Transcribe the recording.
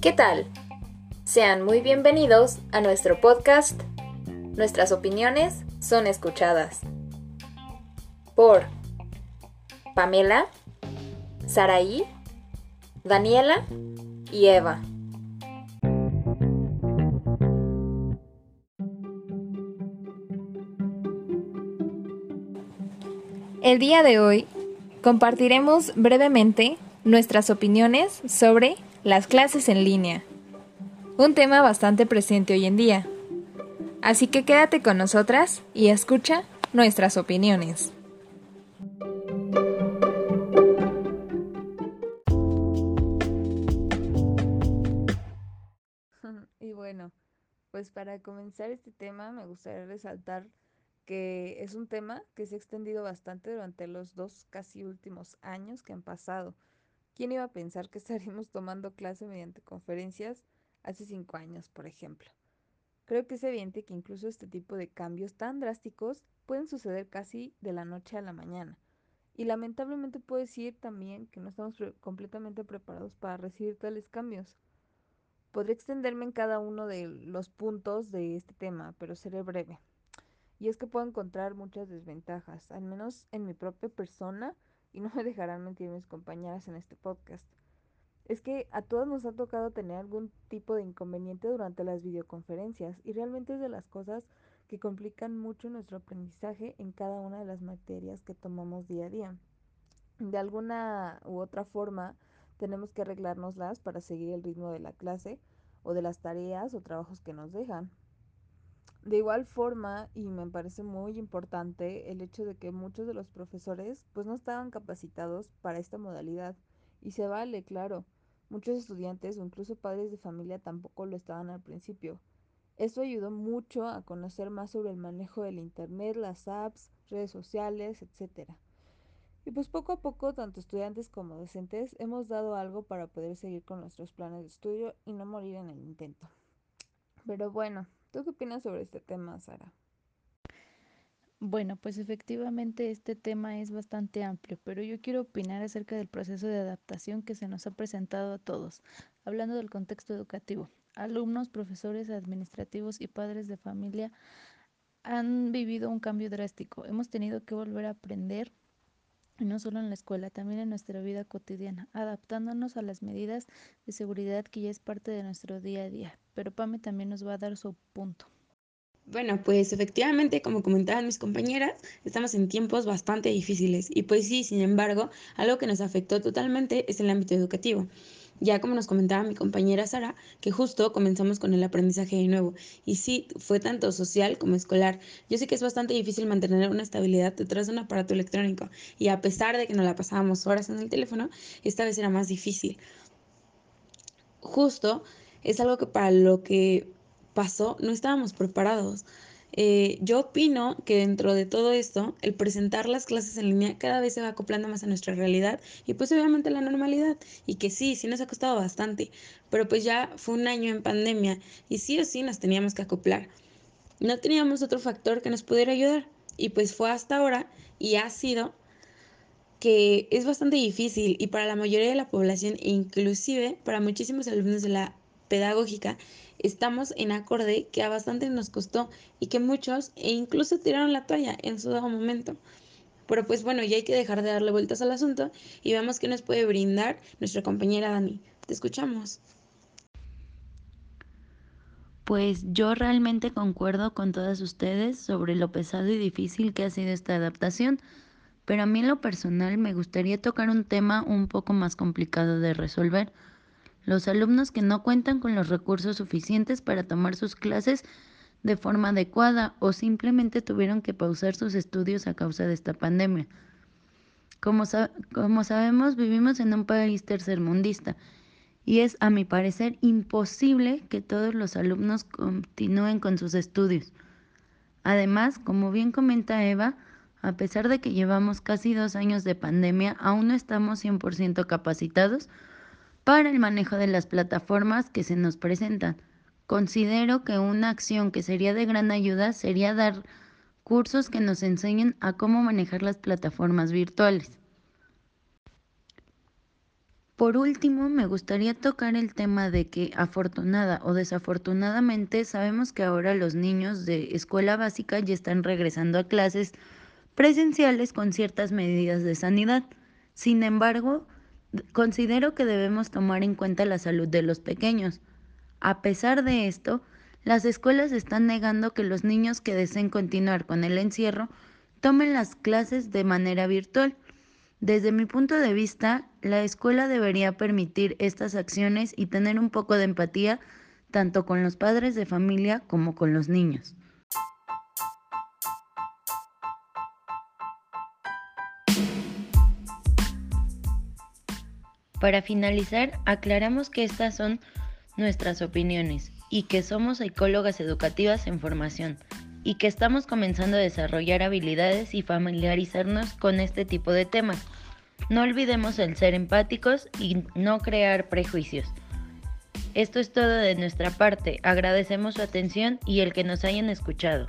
¿Qué tal? Sean muy bienvenidos a nuestro podcast. Nuestras opiniones son escuchadas. Por Pamela, Saraí, Daniela y Eva. El día de hoy compartiremos brevemente nuestras opiniones sobre las clases en línea, un tema bastante presente hoy en día. Así que quédate con nosotras y escucha nuestras opiniones. Y bueno, pues para comenzar este tema me gustaría resaltar que es un tema que se ha extendido bastante durante los dos casi últimos años que han pasado. ¿Quién iba a pensar que estaríamos tomando clase mediante conferencias hace cinco años, por ejemplo? Creo que es evidente que incluso este tipo de cambios tan drásticos pueden suceder casi de la noche a la mañana. Y lamentablemente puedo decir también que no estamos completamente preparados para recibir tales cambios. Podría extenderme en cada uno de los puntos de este tema, pero seré breve. Y es que puedo encontrar muchas desventajas, al menos en mi propia persona, y no me dejarán mentir mis compañeras en este podcast. Es que a todos nos ha tocado tener algún tipo de inconveniente durante las videoconferencias y realmente es de las cosas que complican mucho nuestro aprendizaje en cada una de las materias que tomamos día a día. De alguna u otra forma tenemos que arreglárnoslas para seguir el ritmo de la clase o de las tareas o trabajos que nos dejan. De igual forma, y me parece muy importante, el hecho de que muchos de los profesores pues no estaban capacitados para esta modalidad. Y se vale, claro. Muchos estudiantes o incluso padres de familia tampoco lo estaban al principio. Esto ayudó mucho a conocer más sobre el manejo del Internet, las apps, redes sociales, etc. Y pues poco a poco, tanto estudiantes como docentes, hemos dado algo para poder seguir con nuestros planes de estudio y no morir en el intento. Pero bueno, ¿Tú qué opinas sobre este tema, Sara? Bueno, pues efectivamente este tema es bastante amplio, pero yo quiero opinar acerca del proceso de adaptación que se nos ha presentado a todos, hablando del contexto educativo. Alumnos, profesores, administrativos y padres de familia han vivido un cambio drástico. Hemos tenido que volver a aprender, y no solo en la escuela, también en nuestra vida cotidiana, adaptándonos a las medidas de seguridad que ya es parte de nuestro día a día pero Pame también nos va a dar su punto. Bueno, pues efectivamente, como comentaban mis compañeras, estamos en tiempos bastante difíciles y pues sí, sin embargo, algo que nos afectó totalmente es el ámbito educativo. Ya como nos comentaba mi compañera Sara, que justo comenzamos con el aprendizaje de nuevo. Y sí, fue tanto social como escolar. Yo sé que es bastante difícil mantener una estabilidad detrás de un aparato electrónico. Y a pesar de que nos la pasábamos horas en el teléfono, esta vez era más difícil. Justo es algo que para lo que pasó no estábamos preparados. Eh, yo opino que dentro de todo esto, el presentar las clases en línea cada vez se va acoplando más a nuestra realidad y pues obviamente la normalidad. Y que sí, sí nos ha costado bastante, pero pues ya fue un año en pandemia y sí o sí nos teníamos que acoplar. No teníamos otro factor que nos pudiera ayudar y pues fue hasta ahora y ha sido que es bastante difícil y para la mayoría de la población inclusive para muchísimos alumnos de la pedagógica, estamos en acorde que a bastante nos costó y que muchos e incluso tiraron la toalla en su dado momento. Pero pues bueno, ya hay que dejar de darle vueltas al asunto y veamos qué nos puede brindar nuestra compañera Dani. Te escuchamos. Pues yo realmente concuerdo con todas ustedes sobre lo pesado y difícil que ha sido esta adaptación, pero a mí en lo personal me gustaría tocar un tema un poco más complicado de resolver los alumnos que no cuentan con los recursos suficientes para tomar sus clases de forma adecuada o simplemente tuvieron que pausar sus estudios a causa de esta pandemia. Como, sabemos, vivimos en un país tercermundista y es, a mi parecer, imposible que todos los alumnos continúen con sus estudios. Además, como bien comenta Eva, a pesar de que llevamos casi dos años de pandemia, aún no estamos 100% capacitados para el manejo de las plataformas que se nos presentan. Considero que una acción que sería de gran ayuda sería dar cursos que nos enseñen a cómo manejar las plataformas virtuales. Por último, me gustaría tocar el tema de que afortunada o desafortunadamente sabemos que ahora los niños de escuela básica ya están regresando a clases presenciales con ciertas medidas de sanidad. Sin embargo, considero que debemos tomar en cuenta la salud de los pequeños. A pesar de esto, las escuelas están negando que los niños que deseen continuar con el encierro tomen las clases de manera virtual. Desde mi punto de vista, la escuela debería permitir estas acciones y tener un poco de empatía tanto con los padres de familia como con los niños. Para finalizar, aclaramos que estas son nuestras opiniones y que somos psicólogas educativas en formación y que estamos comenzando a desarrollar habilidades y familiarizarnos con este tipo de temas. No olvidemos el ser empáticos y no crear prejuicios. Esto es todo de nuestra parte. Agradecemos su atención y el que nos hayan escuchado.